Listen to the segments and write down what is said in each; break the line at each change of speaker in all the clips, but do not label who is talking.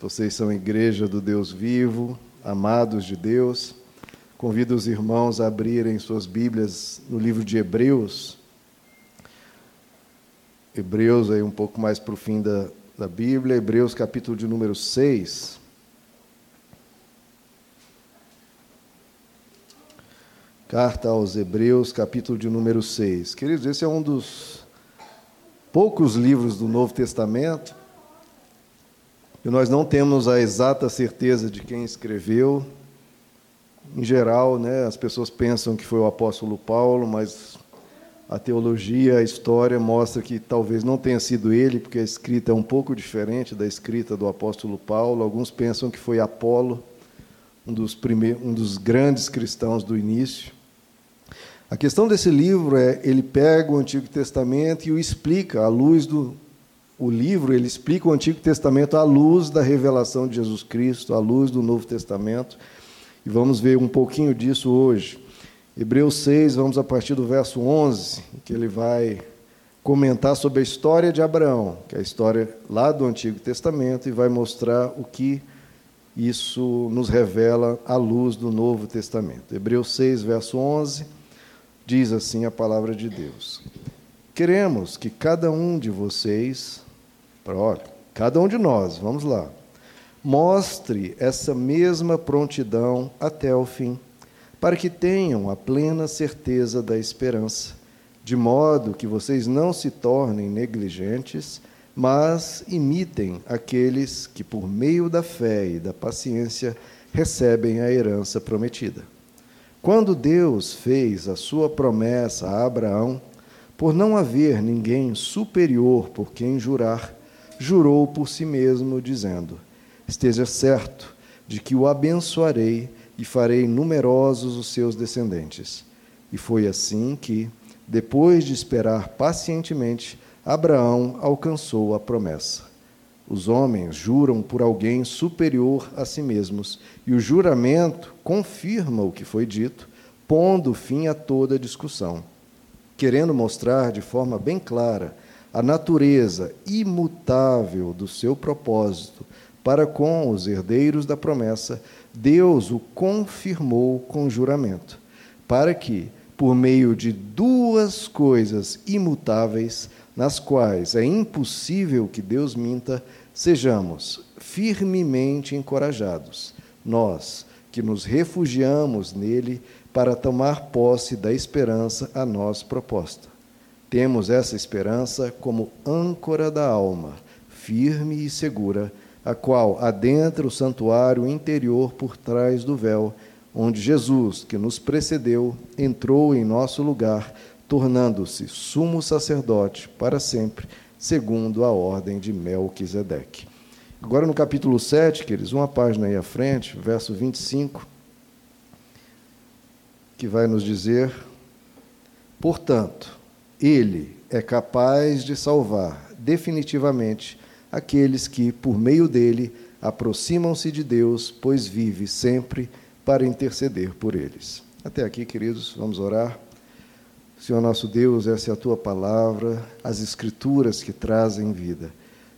Vocês são igreja do Deus vivo, amados de Deus. Convido os irmãos a abrirem suas Bíblias no livro de Hebreus. Hebreus, aí um pouco mais para o fim da, da Bíblia, Hebreus capítulo de número 6. Carta aos Hebreus, capítulo de número 6. Queridos, esse é um dos poucos livros do Novo Testamento e nós não temos a exata certeza de quem escreveu. Em geral, né, as pessoas pensam que foi o apóstolo Paulo, mas a teologia, a história mostra que talvez não tenha sido ele, porque a escrita é um pouco diferente da escrita do apóstolo Paulo. Alguns pensam que foi Apolo, um dos, primeiros, um dos grandes cristãos do início. A questão desse livro é, ele pega o Antigo Testamento e o explica à luz do o livro ele explica o Antigo Testamento à luz da revelação de Jesus Cristo, à luz do Novo Testamento. E vamos ver um pouquinho disso hoje. Hebreus 6, vamos a partir do verso 11, que ele vai comentar sobre a história de Abraão, que é a história lá do Antigo Testamento, e vai mostrar o que isso nos revela à luz do Novo Testamento. Hebreus 6, verso 11, diz assim a palavra de Deus: Queremos que cada um de vocês olha, cada um de nós, vamos lá, mostre essa mesma prontidão até o fim, para que tenham a plena certeza da esperança, de modo que vocês não se tornem negligentes, mas imitem aqueles que, por meio da fé e da paciência, recebem a herança prometida. Quando Deus fez a sua promessa a Abraão, por não haver ninguém superior por quem jurar, jurou por si mesmo, dizendo: Esteja certo de que o abençoarei e farei numerosos os seus descendentes. E foi assim que, depois de esperar pacientemente, Abraão alcançou a promessa. Os homens juram por alguém superior a si mesmos, e o juramento confirma o que foi dito, pondo fim a toda discussão, querendo mostrar de forma bem clara a natureza imutável do seu propósito para com os herdeiros da promessa, Deus o confirmou com juramento, para que, por meio de duas coisas imutáveis, nas quais é impossível que Deus minta, sejamos firmemente encorajados, nós que nos refugiamos nele para tomar posse da esperança a nós proposta temos essa esperança como âncora da alma, firme e segura, a qual adentra o santuário interior por trás do véu, onde Jesus, que nos precedeu, entrou em nosso lugar, tornando-se sumo sacerdote para sempre, segundo a ordem de Melquisedeque. Agora no capítulo 7, queridos, uma página aí à frente, verso 25, que vai nos dizer: Portanto, ele é capaz de salvar definitivamente aqueles que, por meio dele, aproximam-se de Deus, pois vive sempre para interceder por eles. Até aqui, queridos, vamos orar. Senhor nosso Deus, essa é a tua palavra, as escrituras que trazem vida.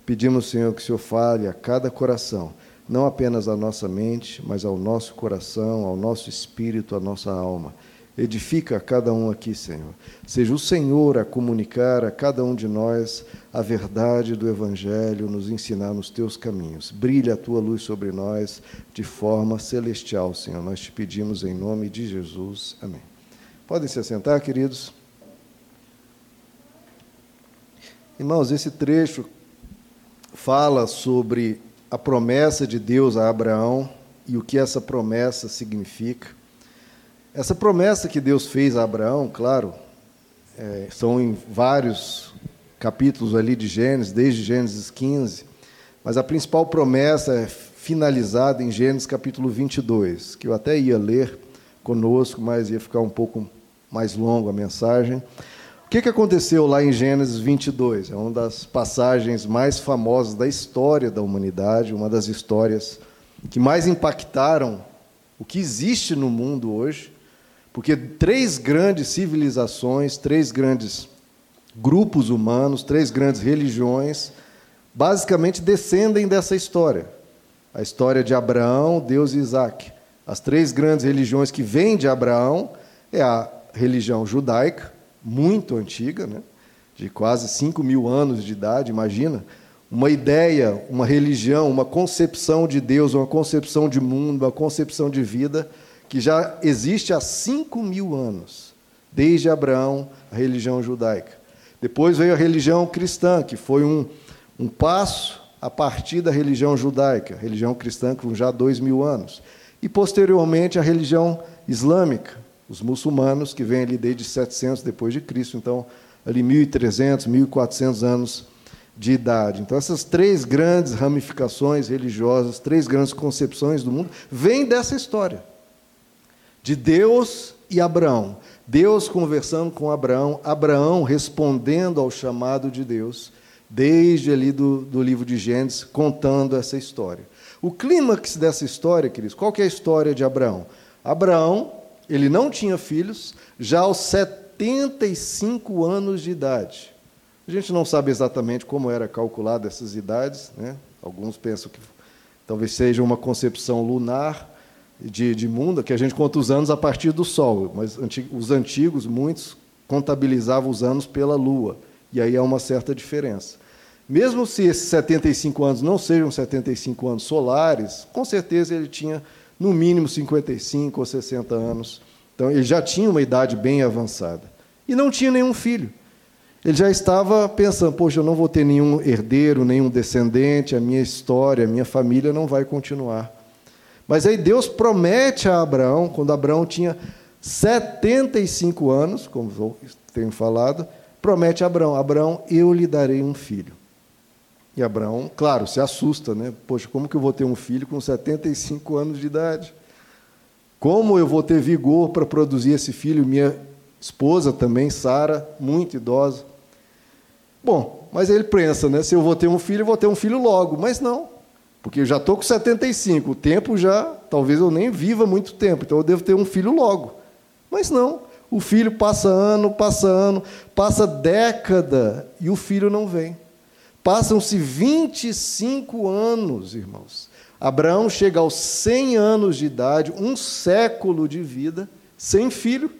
Pedimos, Senhor, que o Senhor fale a cada coração, não apenas à nossa mente, mas ao nosso coração, ao nosso espírito, à nossa alma Edifica a cada um aqui, Senhor. Seja o Senhor a comunicar a cada um de nós a verdade do Evangelho, nos ensinar nos teus caminhos. Brilha a tua luz sobre nós de forma celestial, Senhor. Nós te pedimos em nome de Jesus. Amém. Podem se assentar, queridos. Irmãos, esse trecho fala sobre a promessa de Deus a Abraão e o que essa promessa significa. Essa promessa que Deus fez a Abraão, claro, é, são em vários capítulos ali de Gênesis, desde Gênesis 15, mas a principal promessa é finalizada em Gênesis capítulo 22, que eu até ia ler conosco, mas ia ficar um pouco mais longo a mensagem. O que, que aconteceu lá em Gênesis 22? É uma das passagens mais famosas da história da humanidade, uma das histórias que mais impactaram o que existe no mundo hoje. Porque três grandes civilizações, três grandes grupos humanos, três grandes religiões, basicamente descendem dessa história. a história de Abraão, Deus e Isaac. As três grandes religiões que vêm de Abraão é a religião judaica, muito antiga, né? de quase 5 mil anos de idade, imagina. Uma ideia, uma religião, uma concepção de Deus, uma concepção de mundo, uma concepção de vida que já existe há 5 mil anos, desde Abraão, a religião judaica. Depois veio a religião cristã, que foi um, um passo a partir da religião judaica, religião cristã com já dois mil anos. E, posteriormente, a religião islâmica, os muçulmanos, que vêm ali desde 700 depois de Cristo, então, ali 1.300, 1.400 anos de idade. Então, essas três grandes ramificações religiosas, três grandes concepções do mundo, vêm dessa história. De Deus e Abraão. Deus conversando com Abraão, Abraão respondendo ao chamado de Deus desde ali do, do livro de Gênesis, contando essa história. O clímax dessa história, queridos, qual que é a história de Abraão? Abraão, ele não tinha filhos, já aos 75 anos de idade. A gente não sabe exatamente como era calculada essas idades, né? alguns pensam que talvez seja uma concepção lunar de, de mundo, que a gente conta os anos a partir do Sol, mas os antigos, muitos, contabilizavam os anos pela Lua, e aí há uma certa diferença. Mesmo se esses 75 anos não sejam 75 anos solares, com certeza ele tinha no mínimo 55 ou 60 anos. Então ele já tinha uma idade bem avançada. E não tinha nenhum filho. Ele já estava pensando: poxa, eu não vou ter nenhum herdeiro, nenhum descendente, a minha história, a minha família não vai continuar. Mas aí Deus promete a Abraão, quando Abraão tinha 75 anos, como tenho falado, promete a Abraão: Abraão, eu lhe darei um filho. E Abraão, claro, se assusta, né? Poxa, como que eu vou ter um filho com 75 anos de idade? Como eu vou ter vigor para produzir esse filho? Minha esposa também, Sara, muito idosa. Bom, mas ele pensa, né? Se eu vou ter um filho, eu vou ter um filho logo. Mas não, porque eu já estou com 75. O tempo já, talvez eu nem viva muito tempo, então eu devo ter um filho logo. Mas não, o filho passa ano, passa ano, passa década e o filho não vem. Passam-se 25 anos, irmãos. Abraão chega aos 100 anos de idade, um século de vida, sem filho.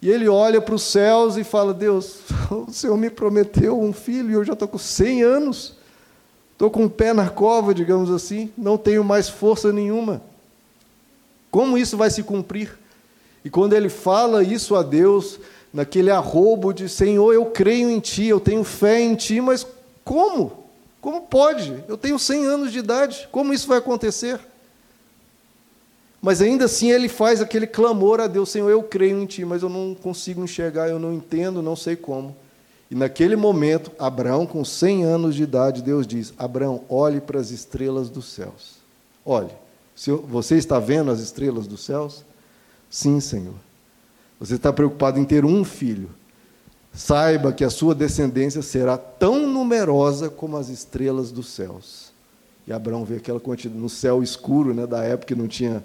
E ele olha para os céus e fala: Deus, o Senhor me prometeu um filho e eu já estou com 100 anos. Estou com o pé na cova, digamos assim, não tenho mais força nenhuma. Como isso vai se cumprir? E quando ele fala isso a Deus, naquele arrobo de Senhor, eu creio em Ti, eu tenho fé em Ti, mas como? Como pode? Eu tenho 100 anos de idade, como isso vai acontecer? Mas ainda assim ele faz aquele clamor a Deus: Senhor, eu creio em Ti, mas eu não consigo enxergar, eu não entendo, não sei como. E naquele momento, Abraão, com 100 anos de idade, Deus diz: Abraão, olhe para as estrelas dos céus. Olhe, você está vendo as estrelas dos céus? Sim, Senhor. Você está preocupado em ter um filho. Saiba que a sua descendência será tão numerosa como as estrelas dos céus. E Abraão vê aquela quantidade no céu escuro, né, da época que não tinha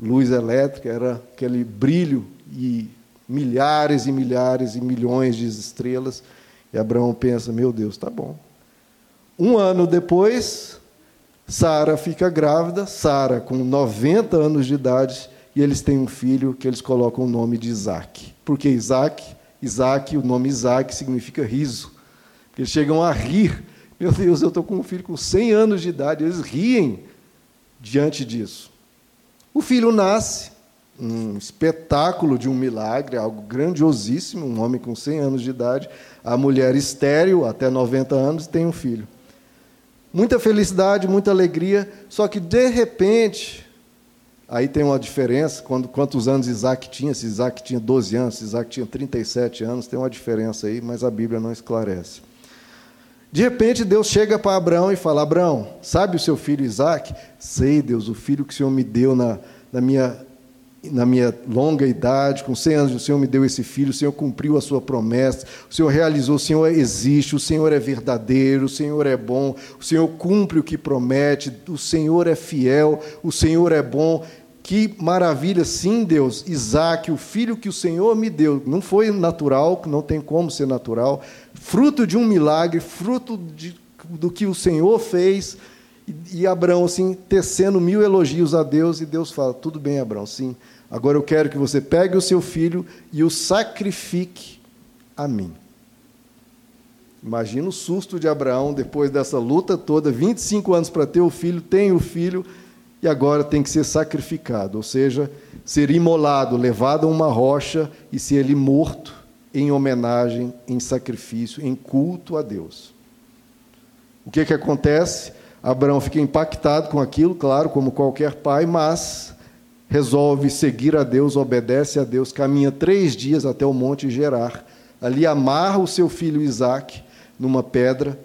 luz elétrica, era aquele brilho e milhares e milhares e milhões de estrelas. E Abraão pensa: meu Deus, tá bom. Um ano depois, Sara fica grávida, Sara com 90 anos de idade, e eles têm um filho que eles colocam o nome de Isaac. Por que Isaac? Isaac, o nome Isaac significa riso. Eles chegam a rir. Meu Deus, eu estou com um filho com 100 anos de idade. Eles riem diante disso. O filho nasce, um espetáculo de um milagre, algo grandiosíssimo, um homem com 100 anos de idade, a mulher estéril, até 90 anos, tem um filho. Muita felicidade, muita alegria, só que de repente Aí tem uma diferença, quando, quantos anos Isaac tinha, se Isaac tinha 12 anos, se Isaac tinha 37 anos, tem uma diferença aí, mas a Bíblia não esclarece. De repente, Deus chega para Abraão e fala: Abraão, sabe o seu filho Isaac? Sei, Deus, o filho que o Senhor me deu na, na, minha, na minha longa idade, com 100 anos, o Senhor me deu esse filho, o Senhor cumpriu a sua promessa, o Senhor realizou, o Senhor existe, o Senhor é verdadeiro, o Senhor é bom, o Senhor cumpre o que promete, o Senhor é fiel, o Senhor é bom. Que maravilha, sim, Deus, Isaac, o filho que o Senhor me deu, não foi natural, não tem como ser natural, fruto de um milagre, fruto de, do que o Senhor fez, E, Abraão, assim, tecendo mil elogios a Deus, e Deus fala: Tudo bem, Abraão, sim. Agora eu quero que você pegue o seu filho e o sacrifique a mim. Imagina o susto de Abraão depois dessa luta toda, 25 anos para ter o filho, tem o filho e agora tem que ser sacrificado, ou seja, ser imolado, levado a uma rocha e ser ele morto em homenagem, em sacrifício, em culto a Deus. O que, que acontece? Abraão fica impactado com aquilo, claro, como qualquer pai, mas resolve seguir a Deus, obedece a Deus, caminha três dias até o Monte Gerar, ali amarra o seu filho Isaac numa pedra,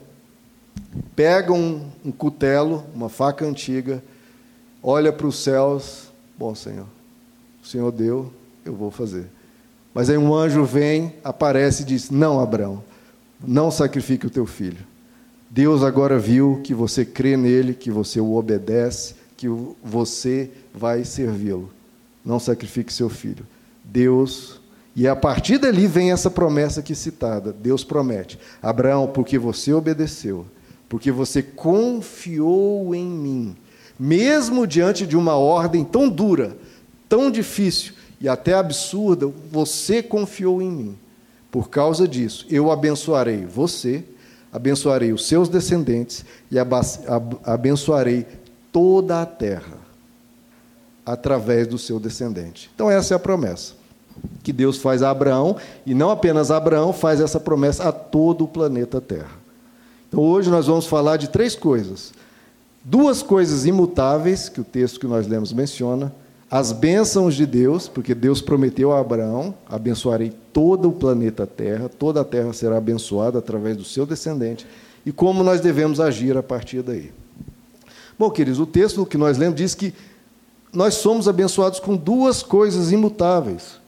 pega um, um cutelo, uma faca antiga, olha para os céus, bom Senhor, o Senhor deu, eu vou fazer. Mas aí um anjo vem, aparece e diz: Não, Abraão, não sacrifique o teu filho. Deus agora viu que você crê nele, que você o obedece, que você vai servi-lo. Não sacrifique seu filho. Deus, e a partir dali vem essa promessa aqui citada. Deus promete: Abraão, porque você obedeceu, porque você confiou em mim, mesmo diante de uma ordem tão dura, tão difícil e até absurda, você confiou em mim. Por causa disso, eu abençoarei você abençoarei os seus descendentes e abençoarei toda a terra através do seu descendente. Então, essa é a promessa que Deus faz a Abraão, e não apenas a Abraão, faz essa promessa a todo o planeta Terra. Então, hoje nós vamos falar de três coisas. Duas coisas imutáveis, que o texto que nós lemos menciona, as bênçãos de Deus, porque Deus prometeu a Abraão: abençoarei todo o planeta Terra, toda a terra será abençoada através do seu descendente, e como nós devemos agir a partir daí. Bom, queridos, o texto que nós lemos diz que nós somos abençoados com duas coisas imutáveis.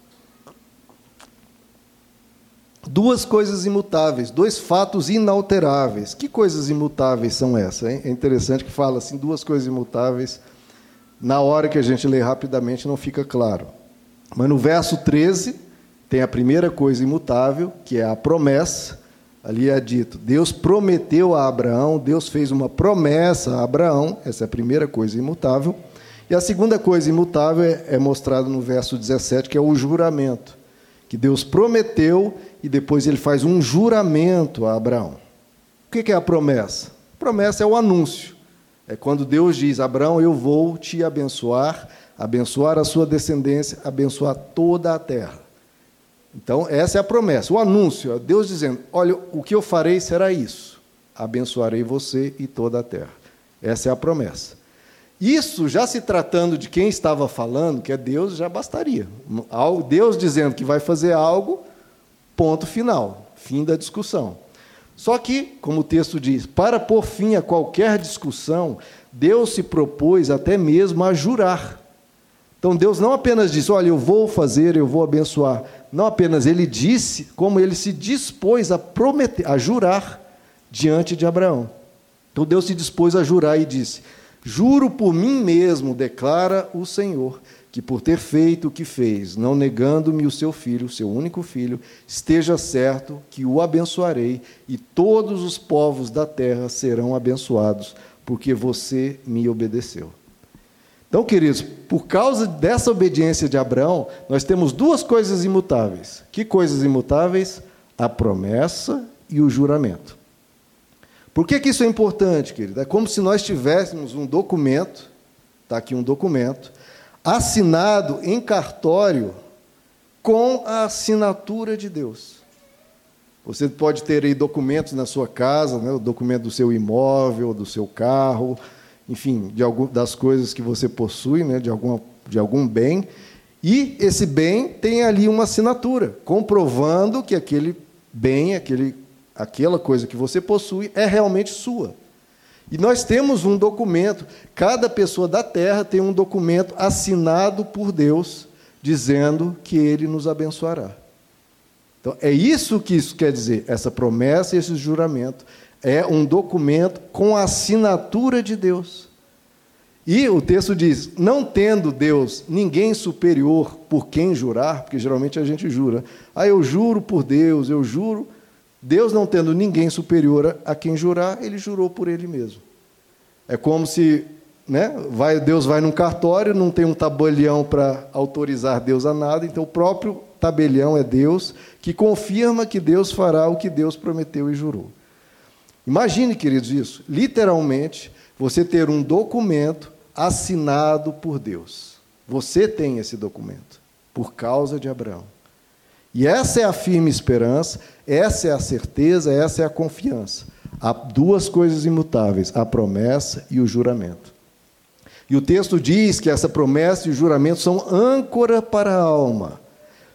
Duas coisas imutáveis, dois fatos inalteráveis. Que coisas imutáveis são essas? Hein? É interessante que fala assim, duas coisas imutáveis na hora que a gente lê rapidamente não fica claro. Mas no verso 13 tem a primeira coisa imutável, que é a promessa. Ali é dito: Deus prometeu a Abraão, Deus fez uma promessa a Abraão, essa é a primeira coisa imutável. E a segunda coisa imutável é, é mostrada no verso 17, que é o juramento. Que Deus prometeu e depois ele faz um juramento a Abraão. O que é a promessa? A promessa é o anúncio. É quando Deus diz: Abraão, eu vou te abençoar, abençoar a sua descendência, abençoar toda a terra. Então, essa é a promessa, o anúncio, é Deus dizendo: Olha, o que eu farei será isso, abençoarei você e toda a terra. Essa é a promessa. Isso, já se tratando de quem estava falando, que é Deus, já bastaria. Deus dizendo que vai fazer algo, ponto final, fim da discussão. Só que, como o texto diz, para pôr fim a qualquer discussão, Deus se propôs até mesmo a jurar. Então Deus não apenas disse, olha, eu vou fazer, eu vou abençoar. Não apenas ele disse, como ele se dispôs a prometer, a jurar diante de Abraão. Então Deus se dispôs a jurar e disse: Juro por mim mesmo, declara o Senhor, que por ter feito o que fez, não negando-me o seu filho, seu único filho, esteja certo que o abençoarei e todos os povos da terra serão abençoados, porque você me obedeceu. Então, queridos, por causa dessa obediência de Abraão, nós temos duas coisas imutáveis. Que coisas imutáveis? A promessa e o juramento. Por que, que isso é importante, querido? É como se nós tivéssemos um documento, está aqui um documento, assinado em cartório com a assinatura de Deus. Você pode ter aí documentos na sua casa, né, o documento do seu imóvel, do seu carro, enfim, de algum, das coisas que você possui, né, de, alguma, de algum bem, e esse bem tem ali uma assinatura, comprovando que aquele bem, aquele, aquela coisa que você possui é realmente sua. E nós temos um documento, cada pessoa da terra tem um documento assinado por Deus, dizendo que ele nos abençoará. Então, é isso que isso quer dizer, essa promessa e esse juramento. É um documento com a assinatura de Deus. E o texto diz: não tendo Deus ninguém superior por quem jurar, porque geralmente a gente jura, ah, eu juro por Deus, eu juro Deus, não tendo ninguém superior a quem jurar, ele jurou por ele mesmo. É como se né, vai, Deus vai num cartório, não tem um tabelião para autorizar Deus a nada, então o próprio tabelião é Deus, que confirma que Deus fará o que Deus prometeu e jurou. Imagine, queridos, isso. Literalmente, você ter um documento assinado por Deus. Você tem esse documento, por causa de Abraão. E essa é a firme esperança, essa é a certeza, essa é a confiança. Há duas coisas imutáveis: a promessa e o juramento. E o texto diz que essa promessa e o juramento são âncora para a alma.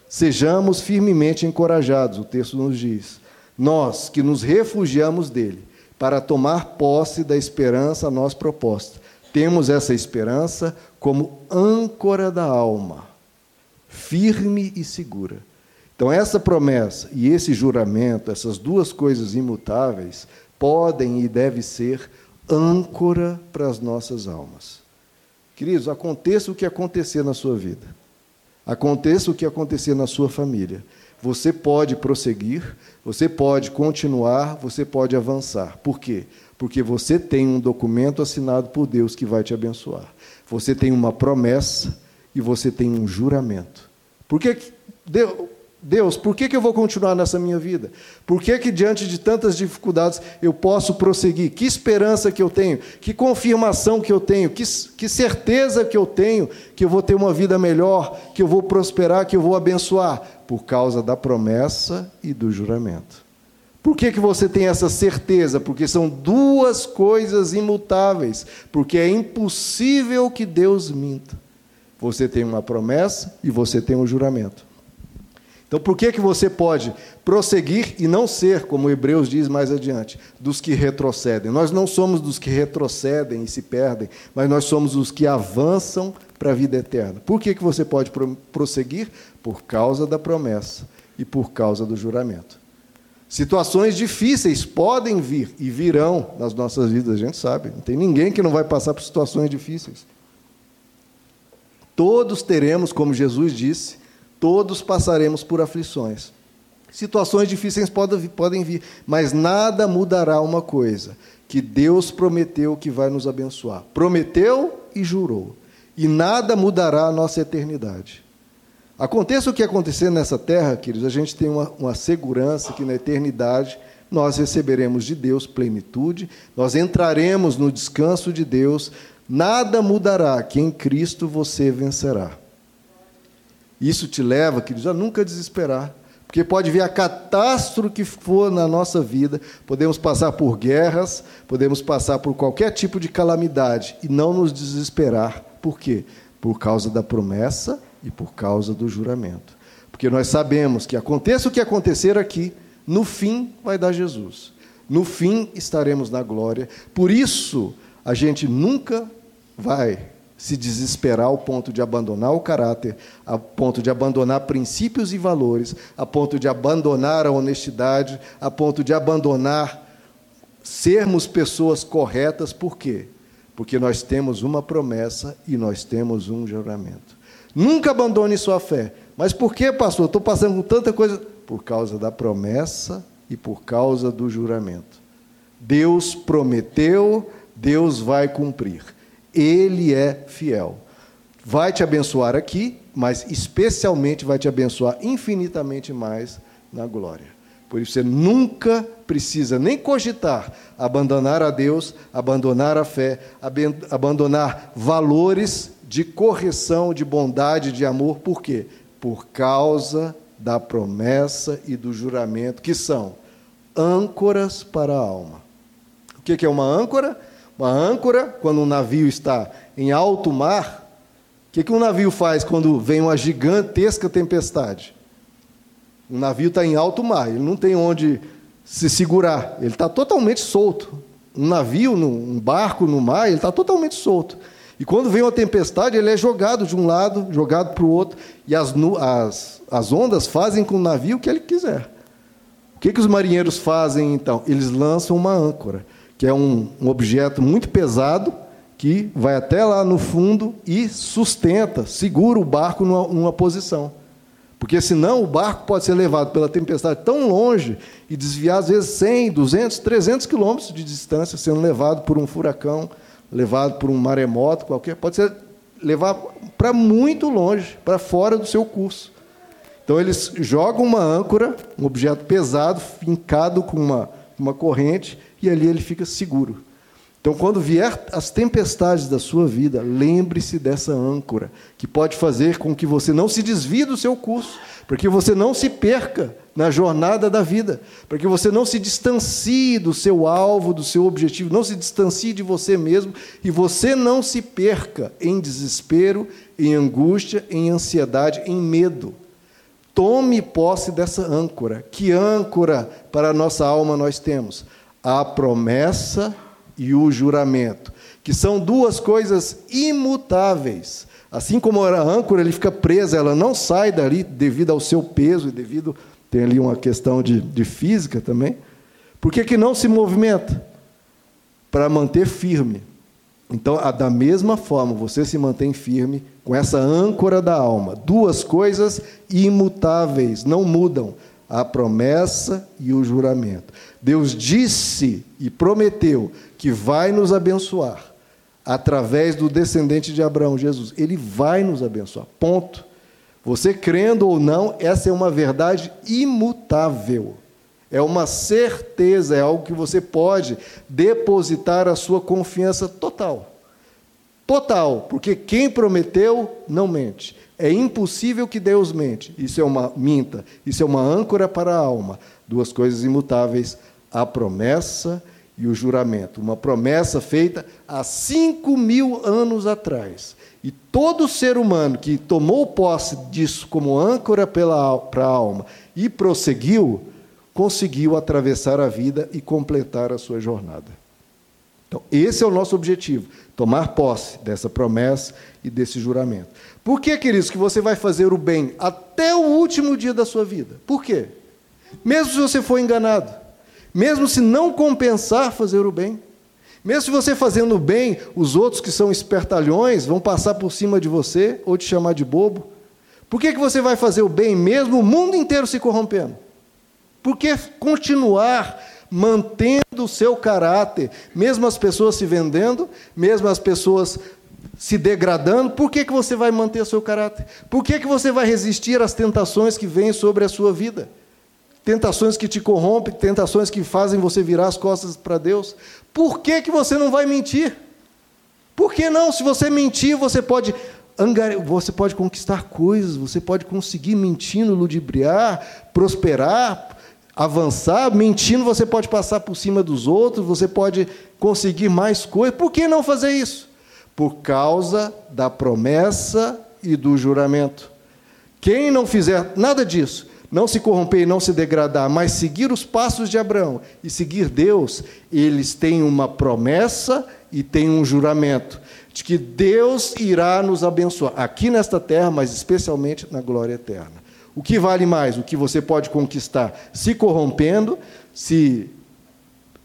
Sejamos firmemente encorajados, o texto nos diz. Nós que nos refugiamos dele, para tomar posse da esperança a nós proposta. Temos essa esperança como âncora da alma, firme e segura. Então, essa promessa e esse juramento, essas duas coisas imutáveis, podem e devem ser âncora para as nossas almas. Queridos, aconteça o que acontecer na sua vida, aconteça o que acontecer na sua família, você pode prosseguir, você pode continuar, você pode avançar. Por quê? Porque você tem um documento assinado por Deus que vai te abençoar. Você tem uma promessa e você tem um juramento. Por que Deus, Deus, por que, que eu vou continuar nessa minha vida? Por que, que, diante de tantas dificuldades, eu posso prosseguir? Que esperança que eu tenho? Que confirmação que eu tenho? Que, que certeza que eu tenho que eu vou ter uma vida melhor, que eu vou prosperar, que eu vou abençoar? Por causa da promessa e do juramento. Por que, que você tem essa certeza? Porque são duas coisas imutáveis. Porque é impossível que Deus minta. Você tem uma promessa e você tem um juramento. Então, por que, que você pode prosseguir e não ser, como Hebreus diz mais adiante, dos que retrocedem? Nós não somos dos que retrocedem e se perdem, mas nós somos os que avançam para a vida eterna. Por que, que você pode prosseguir? Por causa da promessa e por causa do juramento. Situações difíceis podem vir e virão nas nossas vidas, a gente sabe. Não tem ninguém que não vai passar por situações difíceis. Todos teremos, como Jesus disse, Todos passaremos por aflições. Situações difíceis podem, vir, mas nada mudará uma coisa: que Deus prometeu que vai nos abençoar. Prometeu e jurou. E nada mudará a nossa eternidade. Aconteça o que acontecer nessa terra, queridos, a gente tem uma, uma segurança que na eternidade nós receberemos de Deus plenitude, nós entraremos no descanso de Deus, nada mudará, que em Cristo você vencerá. Isso te leva, queridos, a nunca desesperar. Porque pode vir a catástrofe que for na nossa vida, podemos passar por guerras, podemos passar por qualquer tipo de calamidade e não nos desesperar. Por quê? Por causa da promessa e por causa do juramento. Porque nós sabemos que aconteça o que acontecer aqui, no fim vai dar Jesus. No fim estaremos na glória. Por isso, a gente nunca vai se desesperar ao ponto de abandonar o caráter, a ponto de abandonar princípios e valores, a ponto de abandonar a honestidade, a ponto de abandonar sermos pessoas corretas, por quê? Porque nós temos uma promessa e nós temos um juramento. Nunca abandone sua fé. Mas por que, pastor? Estou passando por tanta coisa. Por causa da promessa e por causa do juramento. Deus prometeu, Deus vai cumprir. Ele é fiel. Vai te abençoar aqui, mas especialmente vai te abençoar infinitamente mais na glória. Por isso você nunca precisa nem cogitar abandonar a Deus, abandonar a fé, abandonar valores de correção, de bondade, de amor. Por quê? Por causa da promessa e do juramento, que são âncoras para a alma. O que é uma âncora? Uma âncora, quando um navio está em alto mar, o que, que um navio faz quando vem uma gigantesca tempestade? Um navio está em alto mar, ele não tem onde se segurar, ele está totalmente solto. Um navio, um barco no mar, ele está totalmente solto. E quando vem uma tempestade, ele é jogado de um lado, jogado para o outro, e as, as, as ondas fazem com o navio o que ele quiser. O que, que os marinheiros fazem então? Eles lançam uma âncora que é um, um objeto muito pesado que vai até lá no fundo e sustenta, segura o barco numa, numa posição. Porque senão o barco pode ser levado pela tempestade tão longe e desviar às vezes 100, 200, 300 quilômetros de distância, sendo levado por um furacão levado por um maremoto qualquer, pode ser levado para muito longe, para fora do seu curso. Então eles jogam uma âncora, um objeto pesado, fincado com uma, uma corrente, e ali ele fica seguro. Então, quando vier as tempestades da sua vida, lembre-se dessa âncora, que pode fazer com que você não se desvie do seu curso, para que você não se perca na jornada da vida, para que você não se distancie do seu alvo, do seu objetivo, não se distancie de você mesmo e você não se perca em desespero, em angústia, em ansiedade, em medo. Tome posse dessa âncora. Que âncora para a nossa alma nós temos? A promessa e o juramento, que são duas coisas imutáveis. Assim como a âncora ele fica presa, ela não sai dali devido ao seu peso e devido tem ali uma questão de, de física também. Por que, que não se movimenta? Para manter firme. Então, da mesma forma, você se mantém firme com essa âncora da alma. Duas coisas imutáveis, não mudam: a promessa e o juramento. Deus disse e prometeu que vai nos abençoar através do descendente de Abraão, Jesus. Ele vai nos abençoar. Ponto. Você crendo ou não, essa é uma verdade imutável. É uma certeza, é algo que você pode depositar a sua confiança total. Total, porque quem prometeu não mente. É impossível que Deus mente. Isso é uma minta, isso é uma âncora para a alma. Duas coisas imutáveis: a promessa e o juramento. Uma promessa feita há cinco mil anos atrás. E todo ser humano que tomou posse disso como âncora para a alma e prosseguiu, conseguiu atravessar a vida e completar a sua jornada. Então, esse é o nosso objetivo: tomar posse dessa promessa e desse juramento. Por que, queridos, que você vai fazer o bem até o último dia da sua vida? Por quê? Mesmo se você for enganado, mesmo se não compensar fazer o bem, mesmo se você fazendo bem, os outros que são espertalhões vão passar por cima de você ou te chamar de bobo. Por que, que você vai fazer o bem mesmo o mundo inteiro se corrompendo? Por que continuar mantendo o seu caráter, mesmo as pessoas se vendendo, mesmo as pessoas se degradando, por que, que você vai manter o seu caráter? Por que, que você vai resistir às tentações que vêm sobre a sua vida? Tentações que te corrompem, tentações que fazem você virar as costas para Deus. Por que, que você não vai mentir? Por que não? Se você mentir, você pode você pode conquistar coisas, você pode conseguir mentindo, ludibriar, prosperar, avançar. Mentindo, você pode passar por cima dos outros, você pode conseguir mais coisas. Por que não fazer isso? Por causa da promessa e do juramento. Quem não fizer nada disso, não se corromper e não se degradar, mas seguir os passos de Abraão e seguir Deus, eles têm uma promessa e têm um juramento de que Deus irá nos abençoar, aqui nesta terra, mas especialmente na glória eterna. O que vale mais? O que você pode conquistar se corrompendo, se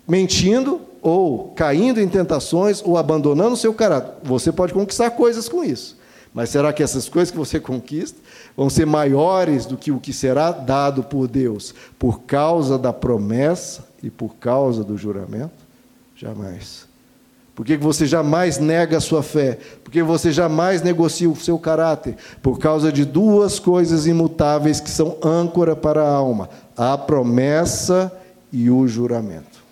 mentindo, ou caindo em tentações, ou abandonando o seu caráter. Você pode conquistar coisas com isso. Mas será que essas coisas que você conquista vão ser maiores do que o que será dado por Deus por causa da promessa e por causa do juramento? Jamais. Por que você jamais nega a sua fé? Por que você jamais negocia o seu caráter? Por causa de duas coisas imutáveis que são âncora para a alma: a promessa e o juramento.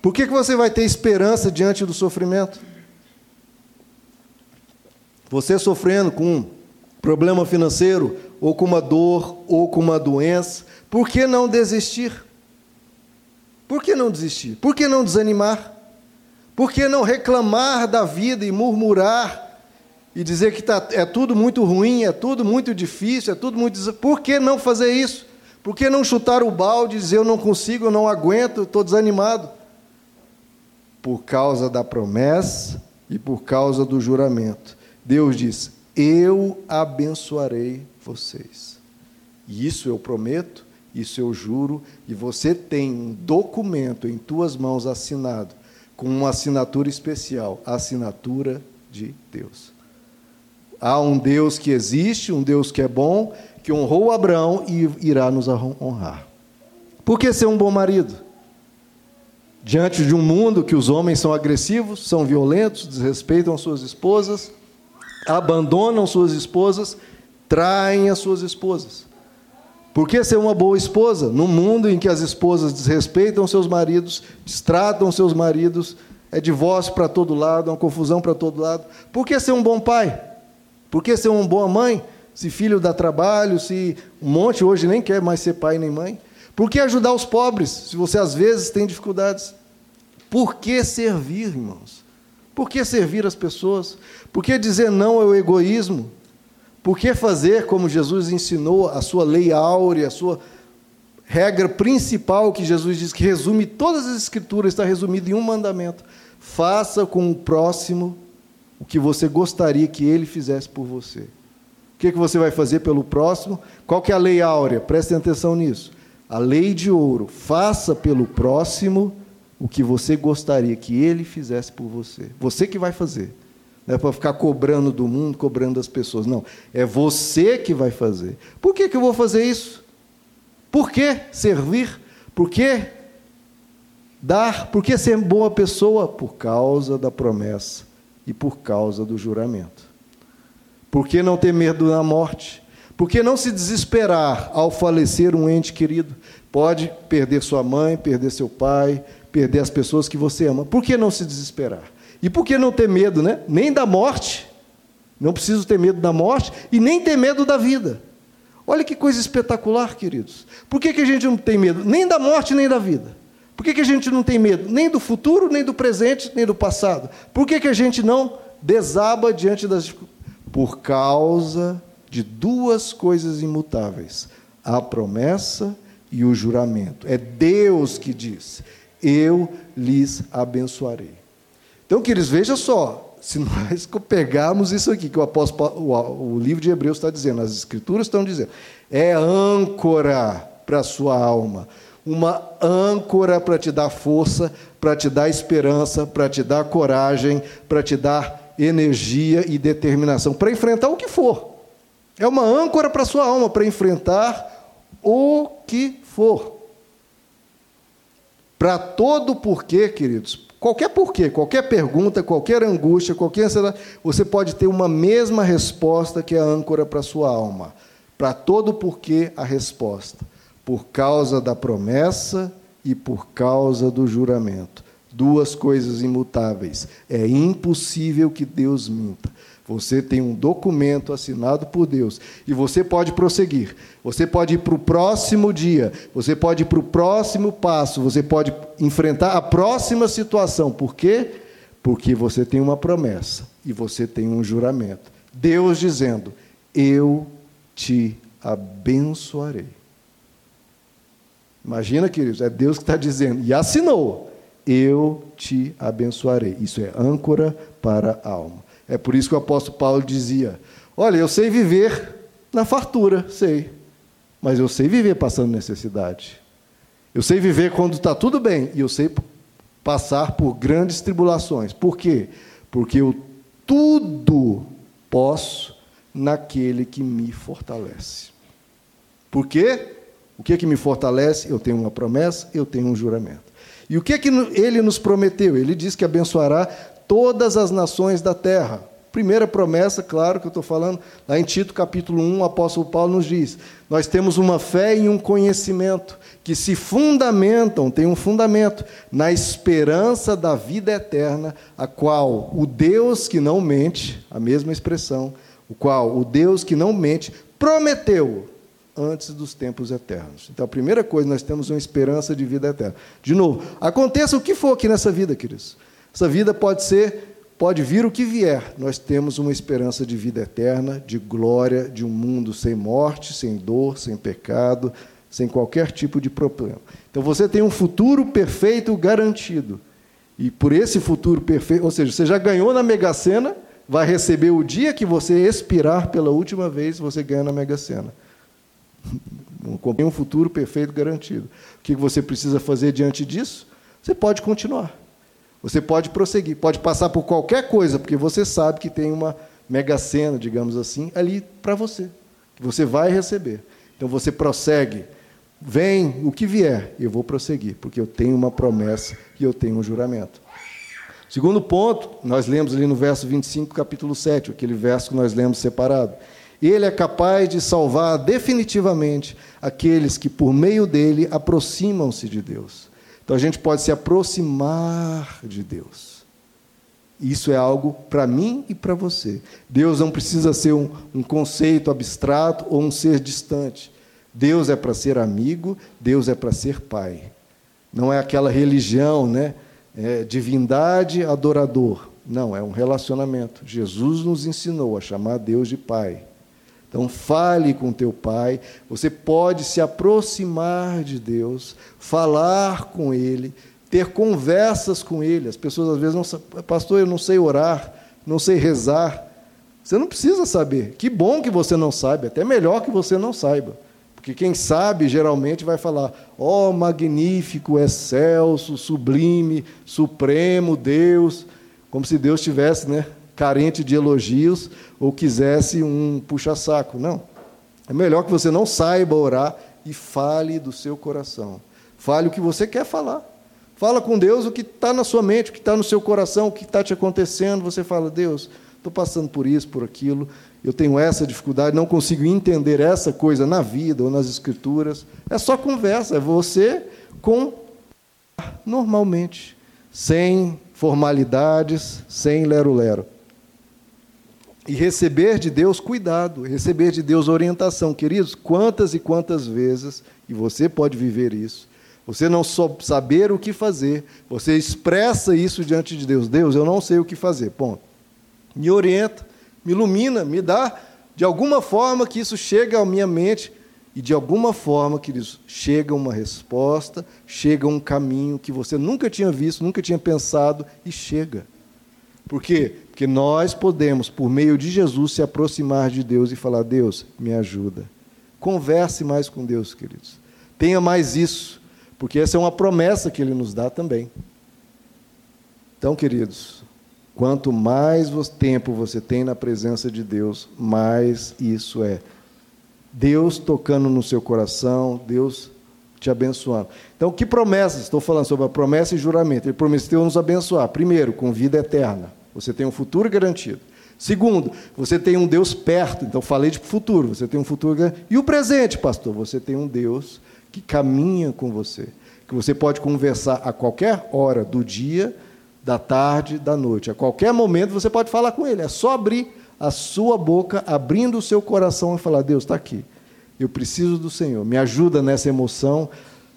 Por que você vai ter esperança diante do sofrimento? Você sofrendo com um problema financeiro, ou com uma dor, ou com uma doença, por que não desistir? Por que não desistir? Por que não desanimar? Por que não reclamar da vida e murmurar e dizer que tá, é tudo muito ruim, é tudo muito difícil, é tudo muito. Por que não fazer isso? Por que não chutar o balde e dizer eu não consigo, eu não aguento, estou desanimado? Por causa da promessa e por causa do juramento. Deus diz: Eu abençoarei vocês. E isso eu prometo, isso eu juro, e você tem um documento em tuas mãos assinado, com uma assinatura especial a assinatura de Deus. Há um Deus que existe, um Deus que é bom, que honrou Abraão e irá nos honrar. Por que ser um bom marido? Diante de um mundo que os homens são agressivos, são violentos, desrespeitam suas esposas, abandonam suas esposas, traem as suas esposas. Por que ser uma boa esposa? No mundo em que as esposas desrespeitam seus maridos, destratam seus maridos, é divórcio para todo lado, é uma confusão para todo lado. Por que ser um bom pai? Por que ser uma boa mãe? Se filho dá trabalho, se um monte hoje nem quer mais ser pai nem mãe. Por que ajudar os pobres, se você às vezes tem dificuldades? Por que servir, irmãos? Por que servir as pessoas? Por que dizer não ao egoísmo? Por que fazer como Jesus ensinou, a sua lei áurea, a sua regra principal que Jesus diz que resume todas as escrituras, está resumido em um mandamento: faça com o próximo o que você gostaria que ele fizesse por você. O que, que você vai fazer pelo próximo? Qual que é a lei áurea? Prestem atenção nisso. A lei de ouro. Faça pelo próximo o que você gostaria que ele fizesse por você. Você que vai fazer. Não é para ficar cobrando do mundo, cobrando das pessoas. Não. É você que vai fazer. Por que, que eu vou fazer isso? Por que servir? Por que dar? Por que ser boa pessoa? Por causa da promessa e por causa do juramento. Por que não ter medo da morte? Por que não se desesperar ao falecer um ente querido? Pode perder sua mãe, perder seu pai, perder as pessoas que você ama. Por que não se desesperar? E por que não ter medo, né? Nem da morte. Não preciso ter medo da morte e nem ter medo da vida. Olha que coisa espetacular, queridos. Por que, que a gente não tem medo? Nem da morte, nem da vida. Por que, que a gente não tem medo? Nem do futuro, nem do presente, nem do passado. Por que, que a gente não desaba diante das por causa de duas coisas imutáveis: a promessa e o juramento. É Deus que diz: Eu lhes abençoarei. Então, queridos, veja só, se nós pegarmos isso aqui que o apóstolo, o, o livro de Hebreus está dizendo, as escrituras estão dizendo, é âncora para a sua alma, uma âncora para te dar força, para te dar esperança, para te dar coragem, para te dar energia e determinação para enfrentar o que for. É uma âncora para a sua alma para enfrentar o que for. Para todo porquê, queridos, qualquer porquê, qualquer pergunta, qualquer angústia, qualquer ansiedade, você pode ter uma mesma resposta que a âncora para a sua alma. Para todo porquê, a resposta. Por causa da promessa e por causa do juramento duas coisas imutáveis. É impossível que Deus minta. Você tem um documento assinado por Deus e você pode prosseguir. Você pode ir para o próximo dia, você pode ir para o próximo passo, você pode enfrentar a próxima situação. Por quê? Porque você tem uma promessa e você tem um juramento. Deus dizendo: Eu te abençoarei. Imagina, queridos, é Deus que está dizendo, e assinou eu te abençoarei. Isso é âncora para a alma. É por isso que o apóstolo Paulo dizia: Olha, eu sei viver na fartura, sei, mas eu sei viver passando necessidade. Eu sei viver quando está tudo bem e eu sei passar por grandes tribulações. Por quê? Porque eu tudo posso naquele que me fortalece. Por quê? O que, é que me fortalece? Eu tenho uma promessa, eu tenho um juramento. E o que é que ele nos prometeu? Ele diz que abençoará todas as nações da terra. Primeira promessa, claro que eu estou falando, lá em Tito capítulo 1, o apóstolo Paulo nos diz: nós temos uma fé e um conhecimento que se fundamentam, tem um fundamento, na esperança da vida eterna, a qual o Deus que não mente, a mesma expressão, o qual o Deus que não mente prometeu antes dos tempos eternos. Então, a primeira coisa, nós temos uma esperança de vida eterna. De novo, aconteça o que for aqui nessa vida, queridos. Essa vida pode ser, pode vir o que vier. Nós temos uma esperança de vida eterna, de glória, de um mundo sem morte, sem dor, sem pecado, sem qualquer tipo de problema. Então, você tem um futuro perfeito garantido. E por esse futuro perfeito, ou seja, você já ganhou na Mega Sena, vai receber o dia que você expirar pela última vez, você ganha na Mega Sena tem um futuro perfeito garantido. O que você precisa fazer diante disso? Você pode continuar. Você pode prosseguir, pode passar por qualquer coisa, porque você sabe que tem uma mega cena, digamos assim, ali para você, que você vai receber. Então você prossegue Vem o que vier, eu vou prosseguir, porque eu tenho uma promessa e eu tenho um juramento. Segundo ponto, nós lemos ali no verso 25, capítulo 7, aquele verso que nós lemos separado. Ele é capaz de salvar definitivamente aqueles que, por meio dele, aproximam-se de Deus. Então a gente pode se aproximar de Deus. Isso é algo para mim e para você. Deus não precisa ser um, um conceito abstrato ou um ser distante. Deus é para ser amigo, Deus é para ser pai. Não é aquela religião, né? É, divindade, adorador. Não, é um relacionamento. Jesus nos ensinou a chamar Deus de pai. Então, fale com teu pai. Você pode se aproximar de Deus, falar com Ele, ter conversas com Ele. As pessoas às vezes não sabem, pastor, eu não sei orar, não sei rezar. Você não precisa saber. Que bom que você não saiba, até melhor que você não saiba. Porque quem sabe geralmente vai falar: ó oh, magnífico, excelso, sublime, supremo Deus, como se Deus tivesse, né, carente de elogios ou quisesse um puxa-saco. Não. É melhor que você não saiba orar e fale do seu coração. Fale o que você quer falar. Fala com Deus o que está na sua mente, o que está no seu coração, o que está te acontecendo. Você fala, Deus, estou passando por isso, por aquilo, eu tenho essa dificuldade, não consigo entender essa coisa na vida ou nas escrituras. É só conversa, é você com normalmente, sem formalidades, sem lero-lero. E receber de Deus cuidado, receber de Deus orientação. Queridos, quantas e quantas vezes, e você pode viver isso, você não só saber o que fazer, você expressa isso diante de Deus. Deus, eu não sei o que fazer. Ponto. Me orienta, me ilumina, me dá de alguma forma que isso chegue à minha mente e de alguma forma, queridos, chega uma resposta, chega um caminho que você nunca tinha visto, nunca tinha pensado e chega. Por Porque nós podemos, por meio de Jesus, se aproximar de Deus e falar: Deus, me ajuda. Converse mais com Deus, queridos. Tenha mais isso, porque essa é uma promessa que Ele nos dá também. Então, queridos, Quanto mais tempo você tem na presença de Deus, mais isso é. Deus tocando no seu coração, Deus te abençoando. Então, que promessas? Estou falando sobre a promessa e juramento. Ele prometeu nos abençoar. Primeiro, com vida eterna. Você tem um futuro garantido. Segundo, você tem um Deus perto. Então, falei de futuro. Você tem um futuro garantido. E o presente, pastor? Você tem um Deus que caminha com você. Que você pode conversar a qualquer hora do dia da tarde, da noite. A qualquer momento você pode falar com Ele. É só abrir a sua boca, abrindo o seu coração e falar: Deus, está aqui. Eu preciso do Senhor. Me ajuda nessa emoção,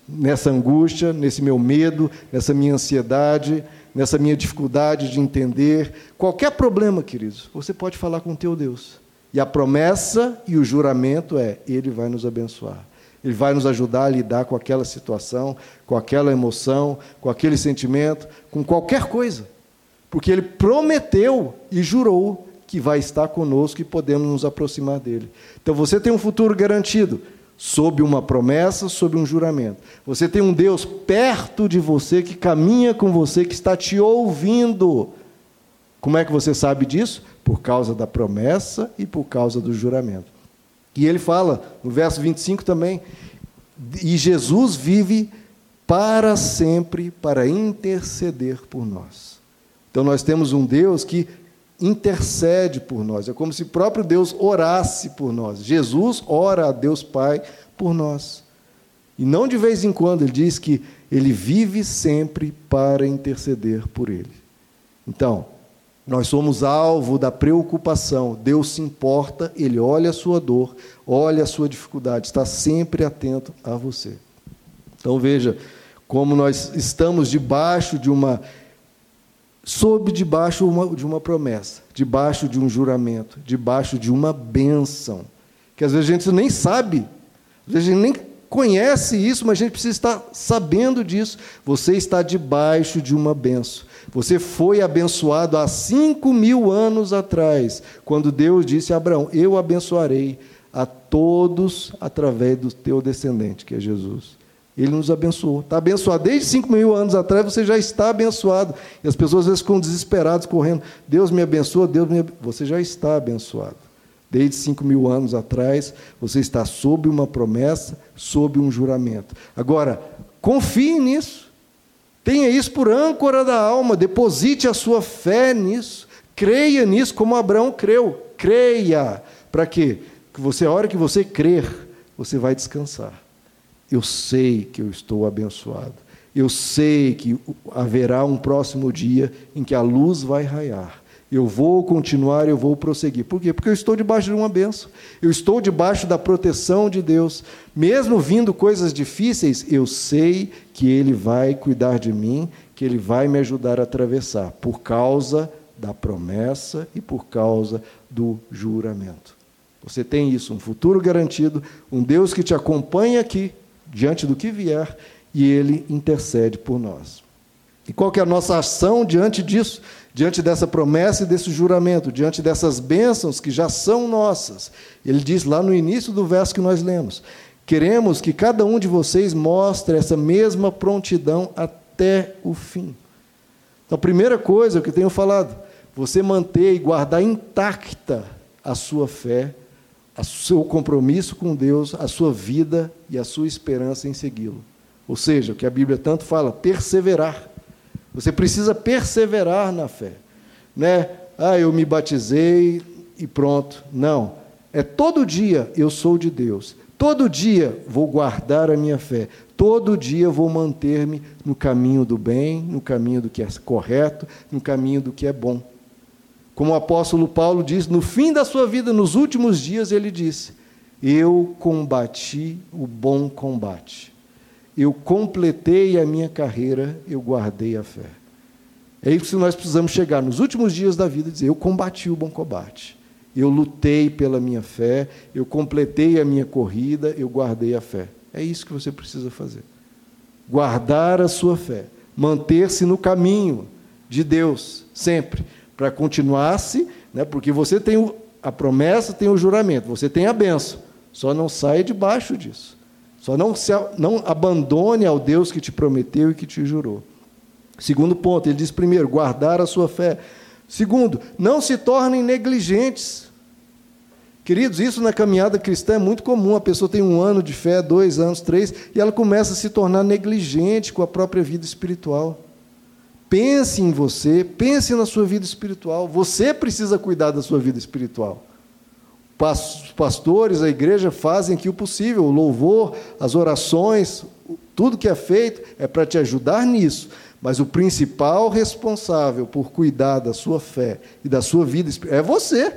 nessa angústia, nesse meu medo, nessa minha ansiedade, nessa minha dificuldade de entender. Qualquer problema, queridos, você pode falar com o teu Deus. E a promessa e o juramento é: Ele vai nos abençoar. Ele vai nos ajudar a lidar com aquela situação, com aquela emoção, com aquele sentimento, com qualquer coisa. Porque ele prometeu e jurou que vai estar conosco e podemos nos aproximar dele. Então você tem um futuro garantido, sob uma promessa, sob um juramento. Você tem um Deus perto de você, que caminha com você, que está te ouvindo. Como é que você sabe disso? Por causa da promessa e por causa do juramento. E ele fala, no verso 25 também, e Jesus vive para sempre para interceder por nós. Então nós temos um Deus que intercede por nós. É como se o próprio Deus orasse por nós. Jesus ora a Deus Pai por nós. E não de vez em quando, ele diz que ele vive sempre para interceder por ele. Então, nós somos alvo da preocupação. Deus se importa, Ele olha a sua dor, olha a sua dificuldade, está sempre atento a você. Então veja como nós estamos debaixo de uma. Sob debaixo de uma promessa, debaixo de um juramento, debaixo de uma bênção. Que às vezes a gente nem sabe, às vezes a gente nem conhece isso, mas a gente precisa estar sabendo disso. Você está debaixo de uma benção. Você foi abençoado há cinco mil anos atrás, quando Deus disse a Abraão: Eu abençoarei a todos através do teu descendente, que é Jesus. Ele nos abençoou. Está abençoado. Desde cinco mil anos atrás você já está abençoado. E as pessoas às vezes ficam desesperadas, correndo. Deus me abençoa, Deus me Você já está abençoado. Desde cinco mil anos atrás, você está sob uma promessa, sob um juramento. Agora, confie nisso. Tenha isso por âncora da alma, deposite a sua fé nisso. Creia nisso como Abraão creu. Creia. Para quê? Que você, a hora que você crer, você vai descansar. Eu sei que eu estou abençoado. Eu sei que haverá um próximo dia em que a luz vai raiar. Eu vou continuar, eu vou prosseguir. Por quê? Porque eu estou debaixo de uma benção. Eu estou debaixo da proteção de Deus. Mesmo vindo coisas difíceis, eu sei que Ele vai cuidar de mim, que Ele vai me ajudar a atravessar, por causa da promessa e por causa do juramento. Você tem isso, um futuro garantido, um Deus que te acompanha aqui, diante do que vier, e Ele intercede por nós. E qual que é a nossa ação diante disso? diante dessa promessa e desse juramento, diante dessas bênçãos que já são nossas. Ele diz lá no início do verso que nós lemos: Queremos que cada um de vocês mostre essa mesma prontidão até o fim. Então, a primeira coisa que eu tenho falado, você manter e guardar intacta a sua fé, o seu compromisso com Deus, a sua vida e a sua esperança em segui-lo. Ou seja, o que a Bíblia tanto fala, perseverar. Você precisa perseverar na fé. Né? Ah, eu me batizei e pronto. Não. É todo dia eu sou de Deus. Todo dia vou guardar a minha fé. Todo dia vou manter-me no caminho do bem, no caminho do que é correto, no caminho do que é bom. Como o apóstolo Paulo diz, no fim da sua vida, nos últimos dias, ele disse: Eu combati o bom combate eu completei a minha carreira, eu guardei a fé. É isso que nós precisamos chegar nos últimos dias da vida e dizer: eu combati o bom combate, eu lutei pela minha fé, eu completei a minha corrida, eu guardei a fé. É isso que você precisa fazer. Guardar a sua fé, manter-se no caminho de Deus, sempre, para continuar-se, né, porque você tem a promessa, tem o juramento, você tem a benção, só não saia debaixo disso. Só não, se, não abandone ao Deus que te prometeu e que te jurou. Segundo ponto, ele diz primeiro, guardar a sua fé. Segundo, não se tornem negligentes. Queridos, isso na caminhada cristã é muito comum. A pessoa tem um ano de fé, dois anos, três, e ela começa a se tornar negligente com a própria vida espiritual. Pense em você, pense na sua vida espiritual. Você precisa cuidar da sua vida espiritual os pastores, a igreja fazem aqui o possível, o louvor, as orações, tudo que é feito é para te ajudar nisso. Mas o principal responsável por cuidar da sua fé e da sua vida é você.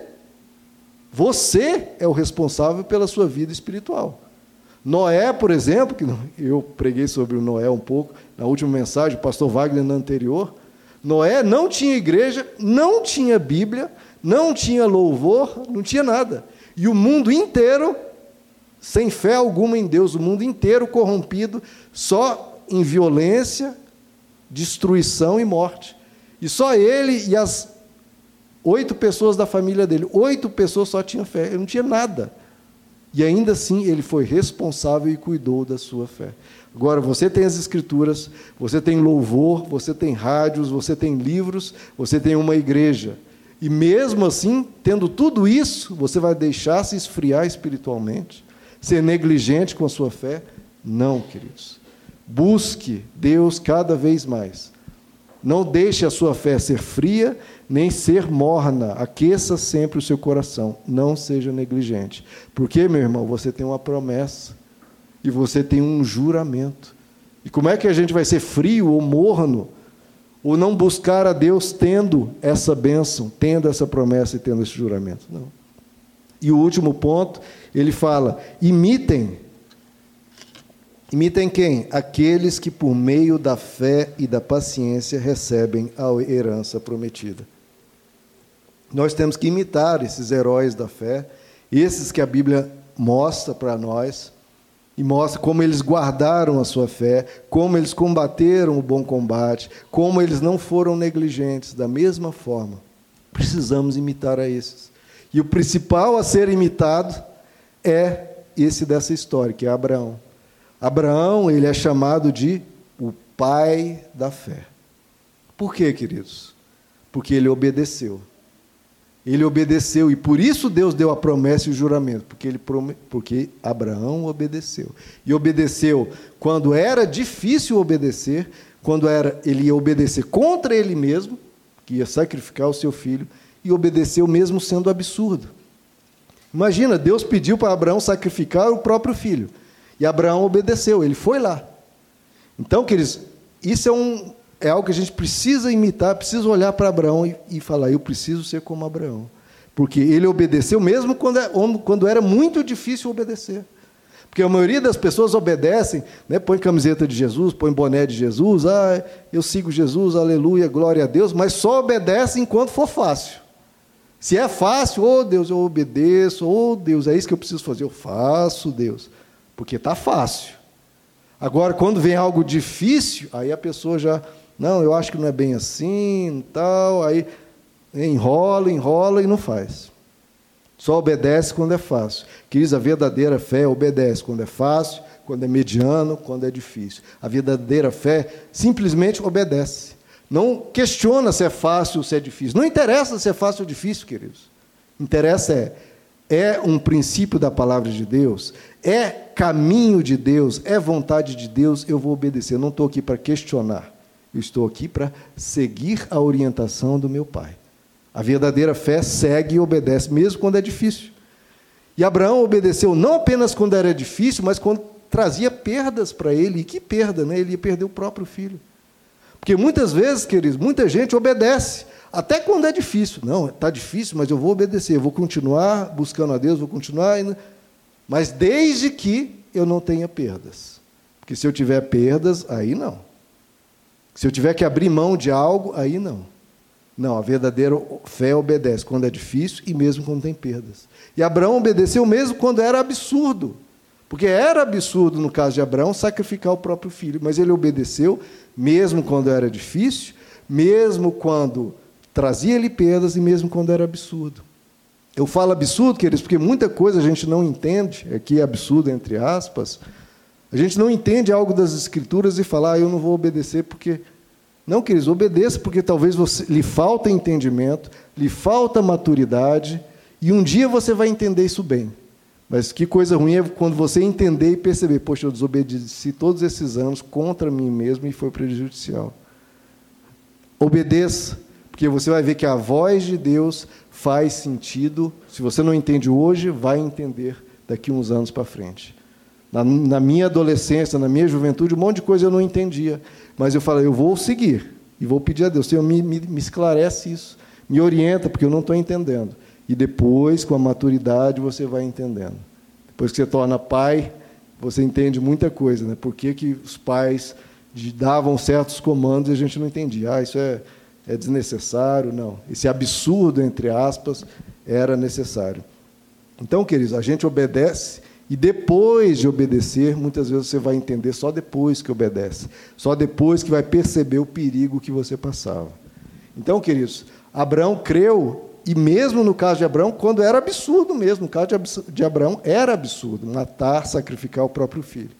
Você é o responsável pela sua vida espiritual. Noé, por exemplo, que eu preguei sobre o Noé um pouco na última mensagem, o pastor Wagner na anterior. Noé não tinha igreja, não tinha Bíblia, não tinha louvor, não tinha nada. E o mundo inteiro, sem fé alguma em Deus, o mundo inteiro corrompido, só em violência, destruição e morte. E só ele e as oito pessoas da família dele, oito pessoas só tinham fé, ele não tinha nada. E ainda assim ele foi responsável e cuidou da sua fé. Agora, você tem as escrituras, você tem louvor, você tem rádios, você tem livros, você tem uma igreja. E mesmo assim, tendo tudo isso, você vai deixar se esfriar espiritualmente, ser negligente com a sua fé? Não, queridos. Busque Deus cada vez mais. Não deixe a sua fé ser fria, nem ser morna. Aqueça sempre o seu coração. Não seja negligente. Porque, meu irmão, você tem uma promessa e você tem um juramento. E como é que a gente vai ser frio ou morno ou não buscar a Deus tendo essa bênção, tendo essa promessa e tendo esse juramento. Não. E o último ponto, ele fala: imitem. Imitem quem? Aqueles que, por meio da fé e da paciência, recebem a herança prometida. Nós temos que imitar esses heróis da fé, esses que a Bíblia mostra para nós, e mostra como eles guardaram a sua fé, como eles combateram o bom combate, como eles não foram negligentes. Da mesma forma, precisamos imitar a esses. E o principal a ser imitado é esse dessa história, que é Abraão. Abraão, ele é chamado de o pai da fé. Por quê, queridos? Porque ele obedeceu. Ele obedeceu e por isso Deus deu a promessa e o juramento, porque, ele porque Abraão obedeceu. E obedeceu quando era difícil obedecer, quando era ele ia obedecer contra ele mesmo, que ia sacrificar o seu filho, e obedeceu mesmo sendo absurdo. Imagina, Deus pediu para Abraão sacrificar o próprio filho. E Abraão obedeceu, ele foi lá. Então, queridos, isso é, um, é algo que a gente precisa imitar, precisa olhar para Abraão e, e falar: eu preciso ser como Abraão. Porque ele obedeceu mesmo quando, é, quando era muito difícil obedecer. Porque a maioria das pessoas obedecem, né, põe camiseta de Jesus, põe boné de Jesus, ah, eu sigo Jesus, aleluia, glória a Deus, mas só obedece enquanto for fácil. Se é fácil, oh Deus, eu obedeço, oh Deus, é isso que eu preciso fazer, eu faço, Deus, porque está fácil. Agora, quando vem algo difícil, aí a pessoa já, não, eu acho que não é bem assim, tal, aí enrola, enrola e não faz. Só obedece quando é fácil. Quis a verdadeira fé obedece quando é fácil, quando é mediano, quando é difícil. A verdadeira fé simplesmente obedece. Não questiona se é fácil ou se é difícil. Não interessa se é fácil ou difícil, queridos. Interessa é é um princípio da palavra de Deus, é caminho de Deus, é vontade de Deus, eu vou obedecer. Eu não estou aqui para questionar, eu estou aqui para seguir a orientação do meu Pai. A verdadeira fé segue e obedece, mesmo quando é difícil. E Abraão obedeceu não apenas quando era difícil, mas quando trazia perdas para ele. E que perda, né? Ele ia perder o próprio filho. Porque muitas vezes, queridos, muita gente obedece, até quando é difícil. Não, está difícil, mas eu vou obedecer, eu vou continuar buscando a Deus, vou continuar. Mas desde que eu não tenha perdas. Porque se eu tiver perdas, aí não. Se eu tiver que abrir mão de algo, aí não. Não, a verdadeira fé obedece quando é difícil e mesmo quando tem perdas. E Abraão obedeceu mesmo quando era absurdo. Porque era absurdo, no caso de Abraão, sacrificar o próprio filho, mas ele obedeceu, mesmo quando era difícil, mesmo quando trazia-lhe perdas e mesmo quando era absurdo. Eu falo absurdo, queridos, porque muita coisa a gente não entende, aqui é absurdo entre aspas, a gente não entende algo das Escrituras e falar, ah, eu não vou obedecer porque. Não, queridos, obedeça porque talvez você, lhe falta entendimento, lhe falta maturidade, e um dia você vai entender isso bem. Mas que coisa ruim é quando você entender e perceber, poxa, eu desobedeci todos esses anos contra mim mesmo e foi prejudicial. Obedeça, porque você vai ver que a voz de Deus faz sentido. Se você não entende hoje, vai entender daqui uns anos para frente. Na, na, minha adolescência, na minha juventude, um monte de coisa eu não entendia. Mas eu falei, eu vou seguir e vou pedir a Deus, Senhor, me, me, me esclarece isso, me orienta, porque eu não estou entendendo. E depois, com a maturidade, você vai entendendo. Depois que você torna pai, você entende muita coisa, né? Por que, que os pais davam certos comandos e a gente não entendia? Ah, isso é, é desnecessário. Não. Esse absurdo, entre aspas, era necessário. Então, queridos, a gente obedece e depois de obedecer, muitas vezes você vai entender só depois que obedece, só depois que vai perceber o perigo que você passava. Então, queridos, Abraão creu e mesmo no caso de Abraão, quando era absurdo mesmo, no caso de Abraão, era absurdo matar, sacrificar o próprio filho.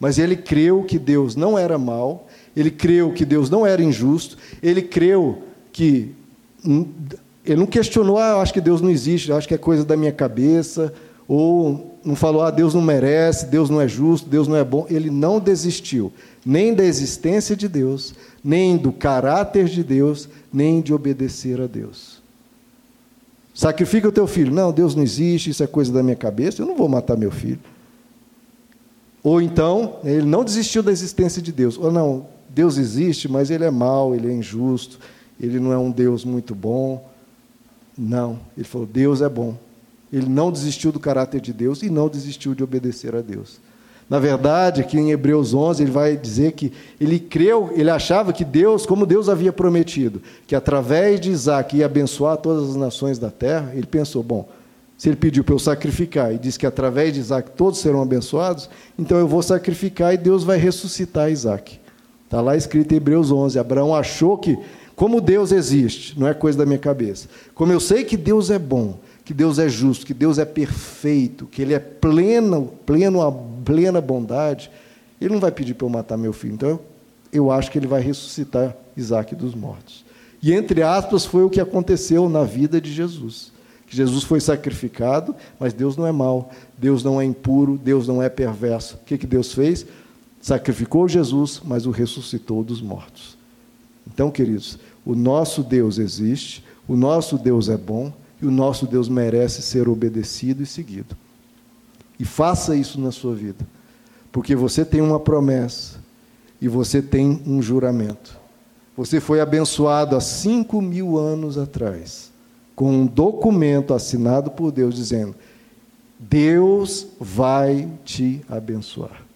Mas ele creu que Deus não era mal, ele creu que Deus não era injusto, ele creu que. Ele não questionou, ah, eu acho que Deus não existe, eu acho que é coisa da minha cabeça, ou não falou, ah, Deus não merece, Deus não é justo, Deus não é bom. Ele não desistiu, nem da existência de Deus, nem do caráter de Deus, nem de obedecer a Deus. Sacrifica o teu filho. Não, Deus não existe, isso é coisa da minha cabeça, eu não vou matar meu filho. Ou então, ele não desistiu da existência de Deus. Ou não, Deus existe, mas ele é mau, ele é injusto, ele não é um Deus muito bom. Não, ele falou: Deus é bom. Ele não desistiu do caráter de Deus e não desistiu de obedecer a Deus. Na verdade, aqui em Hebreus 11, ele vai dizer que ele creu, ele achava que Deus, como Deus havia prometido, que através de Isaac ia abençoar todas as nações da terra, ele pensou: bom, se ele pediu para eu sacrificar e disse que através de Isaac todos serão abençoados, então eu vou sacrificar e Deus vai ressuscitar Isaac. Está lá escrito em Hebreus 11. Abraão achou que, como Deus existe, não é coisa da minha cabeça, como eu sei que Deus é bom, que Deus é justo, que Deus é perfeito, que Ele é pleno, pleno plena bondade, ele não vai pedir para eu matar meu filho. Então, eu, eu acho que ele vai ressuscitar Isaac dos mortos. E, entre aspas, foi o que aconteceu na vida de Jesus. Jesus foi sacrificado, mas Deus não é mau, Deus não é impuro, Deus não é perverso. O que, que Deus fez? Sacrificou Jesus, mas o ressuscitou dos mortos. Então, queridos, o nosso Deus existe, o nosso Deus é bom e o nosso Deus merece ser obedecido e seguido. E faça isso na sua vida, porque você tem uma promessa e você tem um juramento. Você foi abençoado há cinco mil anos atrás, com um documento assinado por Deus dizendo: Deus vai te abençoar.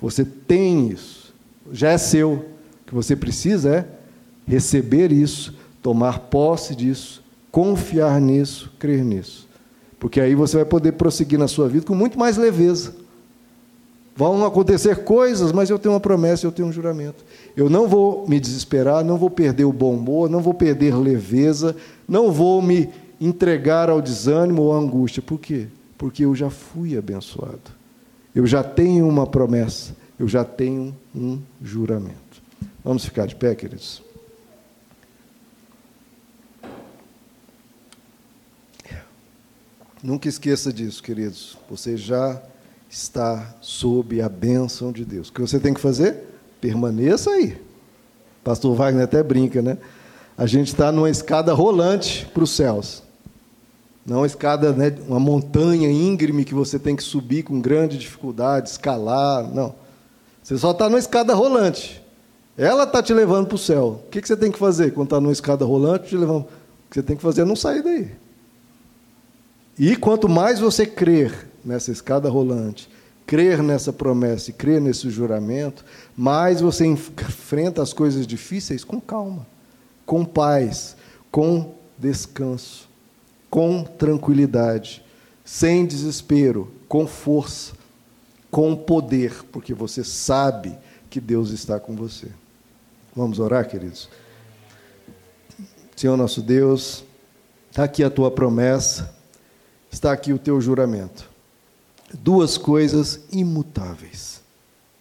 Você tem isso, já é seu. O que você precisa é receber isso, tomar posse disso, confiar nisso, crer nisso. Porque aí você vai poder prosseguir na sua vida com muito mais leveza. Vão acontecer coisas, mas eu tenho uma promessa, eu tenho um juramento. Eu não vou me desesperar, não vou perder o bom humor, não vou perder leveza, não vou me entregar ao desânimo ou à angústia. Por quê? Porque eu já fui abençoado. Eu já tenho uma promessa, eu já tenho um juramento. Vamos ficar de pé, queridos? Nunca esqueça disso, queridos. Você já está sob a bênção de Deus. O que você tem que fazer? Permaneça aí. Pastor Wagner até brinca, né? A gente está numa escada rolante para os céus. Não uma escada, né, uma montanha íngreme que você tem que subir com grande dificuldade, escalar. Não. Você só está numa escada rolante. Ela está te levando para o céu. O que, que você tem que fazer quando está numa escada rolante? Te levando... O que você tem que fazer é não sair daí. E quanto mais você crer nessa escada rolante, crer nessa promessa e crer nesse juramento, mais você enfrenta as coisas difíceis com calma, com paz, com descanso, com tranquilidade, sem desespero, com força, com poder, porque você sabe que Deus está com você. Vamos orar, queridos? Senhor nosso Deus, está aqui a tua promessa está aqui o teu juramento. Duas coisas imutáveis.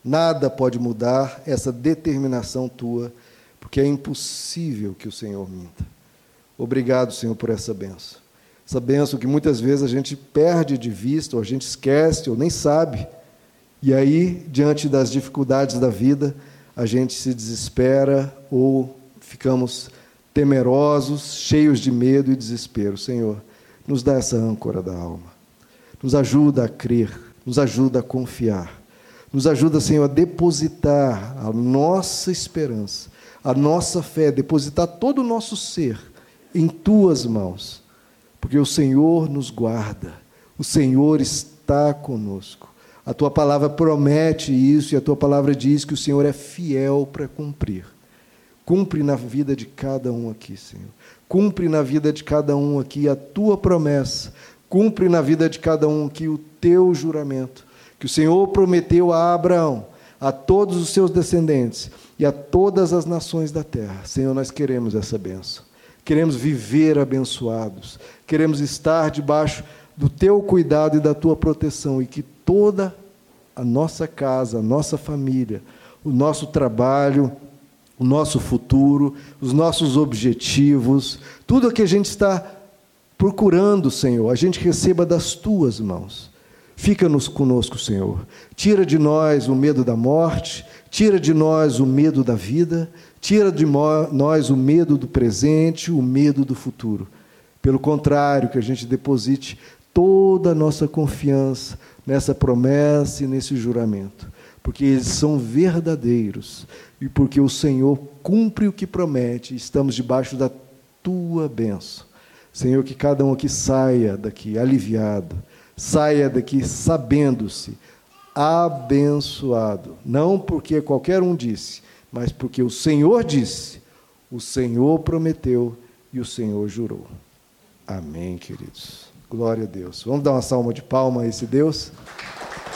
Nada pode mudar essa determinação tua, porque é impossível que o Senhor minta. Obrigado, Senhor, por essa benção. Essa benção que muitas vezes a gente perde de vista, ou a gente esquece, ou nem sabe. E aí, diante das dificuldades da vida, a gente se desespera ou ficamos temerosos, cheios de medo e desespero. Senhor, nos dá essa âncora da alma. Nos ajuda a crer, nos ajuda a confiar. Nos ajuda, Senhor, a depositar a nossa esperança, a nossa fé, depositar todo o nosso ser em tuas mãos. Porque o Senhor nos guarda, o Senhor está conosco. A tua palavra promete isso e a tua palavra diz que o Senhor é fiel para cumprir. Cumpre na vida de cada um aqui, Senhor. Cumpre na vida de cada um aqui a tua promessa. Cumpre na vida de cada um aqui o teu juramento. Que o Senhor prometeu a Abraão, a todos os seus descendentes e a todas as nações da terra. Senhor, nós queremos essa benção. Queremos viver abençoados. Queremos estar debaixo do teu cuidado e da tua proteção e que toda a nossa casa, a nossa família, o nosso trabalho, o nosso futuro, os nossos objetivos, tudo o que a gente está procurando, Senhor, a gente receba das tuas mãos. Fica-nos conosco, Senhor. Tira de nós o medo da morte, tira de nós o medo da vida, tira de nós o medo do presente, o medo do futuro. Pelo contrário, que a gente deposite toda a nossa confiança nessa promessa e nesse juramento, porque eles são verdadeiros e porque o Senhor cumpre o que promete, estamos debaixo da tua bênção. Senhor, que cada um aqui saia daqui aliviado, saia daqui sabendo-se abençoado, não porque qualquer um disse, mas porque o Senhor disse, o Senhor prometeu e o Senhor jurou. Amém, queridos. Glória a Deus. Vamos dar uma salva de palma a esse Deus?